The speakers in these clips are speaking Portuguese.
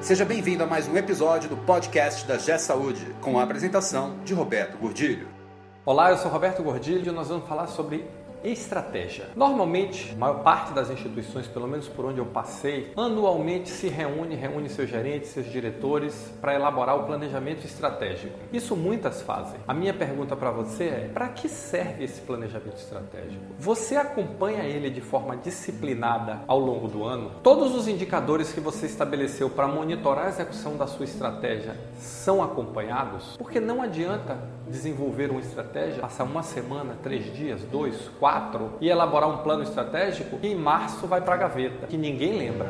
Seja bem-vindo a mais um episódio do podcast da G Saúde, com a apresentação de Roberto Gordilho. Olá, eu sou Roberto Gordilho e nós vamos falar sobre estratégia. Normalmente, a maior parte das instituições, pelo menos por onde eu passei, anualmente se reúne, reúne seus gerentes, seus diretores para elaborar o planejamento estratégico. Isso muitas fazem. A minha pergunta para você é: para que serve esse planejamento estratégico? Você acompanha ele de forma disciplinada ao longo do ano? Todos os indicadores que você estabeleceu para monitorar a execução da sua estratégia são acompanhados? Porque não adianta desenvolver uma estratégia, passar uma semana, três dias, dois, quatro 4 e elaborar um plano estratégico que em março vai para a gaveta, que ninguém lembra.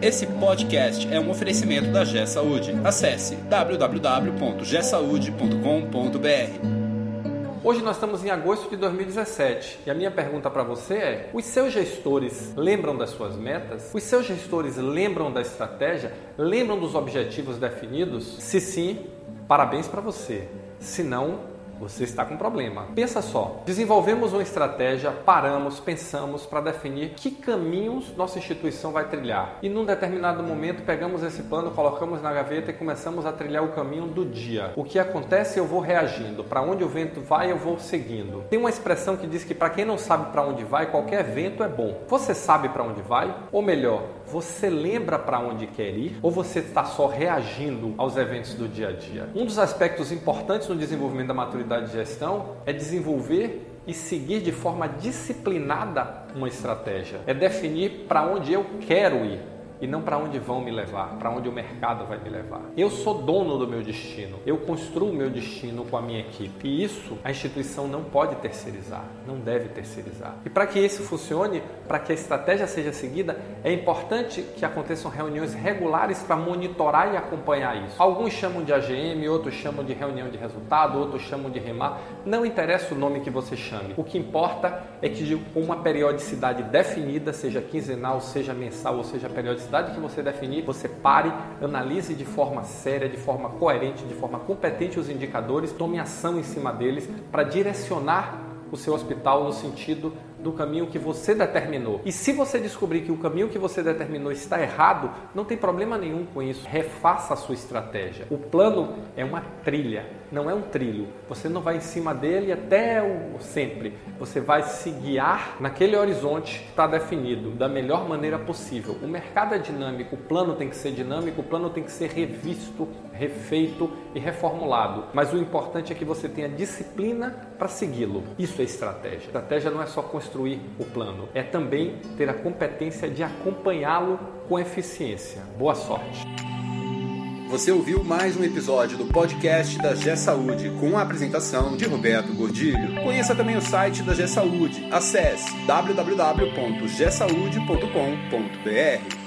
Esse podcast é um oferecimento da G Saúde. Acesse www.gsaude.com.br. Hoje nós estamos em agosto de 2017 e a minha pergunta para você é: os seus gestores lembram das suas metas? Os seus gestores lembram da estratégia? Lembram dos objetivos definidos? Se sim, parabéns para você. Se não, você está com problema. Pensa só, desenvolvemos uma estratégia, paramos, pensamos para definir que caminhos nossa instituição vai trilhar. E num determinado momento pegamos esse plano, colocamos na gaveta e começamos a trilhar o caminho do dia. O que acontece, eu vou reagindo. Para onde o vento vai, eu vou seguindo. Tem uma expressão que diz que para quem não sabe para onde vai, qualquer vento é bom. Você sabe para onde vai? Ou melhor, você lembra para onde quer ir ou você está só reagindo aos eventos do dia a dia? Um dos aspectos importantes no desenvolvimento da maturidade de gestão é desenvolver e seguir de forma disciplinada uma estratégia. É definir para onde eu quero ir e não para onde vão me levar, para onde o mercado vai me levar. Eu sou dono do meu destino, eu construo o meu destino com a minha equipe e isso a instituição não pode terceirizar, não deve terceirizar. E para que isso funcione, para que a estratégia seja seguida, é importante que aconteçam reuniões regulares para monitorar e acompanhar isso. Alguns chamam de AGM, outros chamam de reunião de resultado, outros chamam de remar. Não interessa o nome que você chame. O que importa é que com uma periodicidade definida, seja quinzenal, seja mensal ou seja periodicidade que você definir, você pare, analise de forma séria, de forma coerente, de forma competente os indicadores, tome ação em cima deles para direcionar o seu hospital no sentido do caminho que você determinou. E se você descobrir que o caminho que você determinou está errado, não tem problema nenhum com isso. Refaça a sua estratégia. O plano é uma trilha, não é um trilho. Você não vai em cima dele até o sempre. Você vai se guiar naquele horizonte que está definido da melhor maneira possível. O mercado é dinâmico, o plano tem que ser dinâmico, o plano tem que ser revisto, refeito e reformulado. Mas o importante é que você tenha disciplina para segui-lo. Isso é estratégia. Estratégia não é só construir o plano, é também ter a competência de acompanhá-lo com eficiência. Boa sorte! Você ouviu mais um episódio do podcast da G Saúde com a apresentação de Roberto Gordilho. Conheça também o site da G Saúde. Acesse www.gsaude.com.br.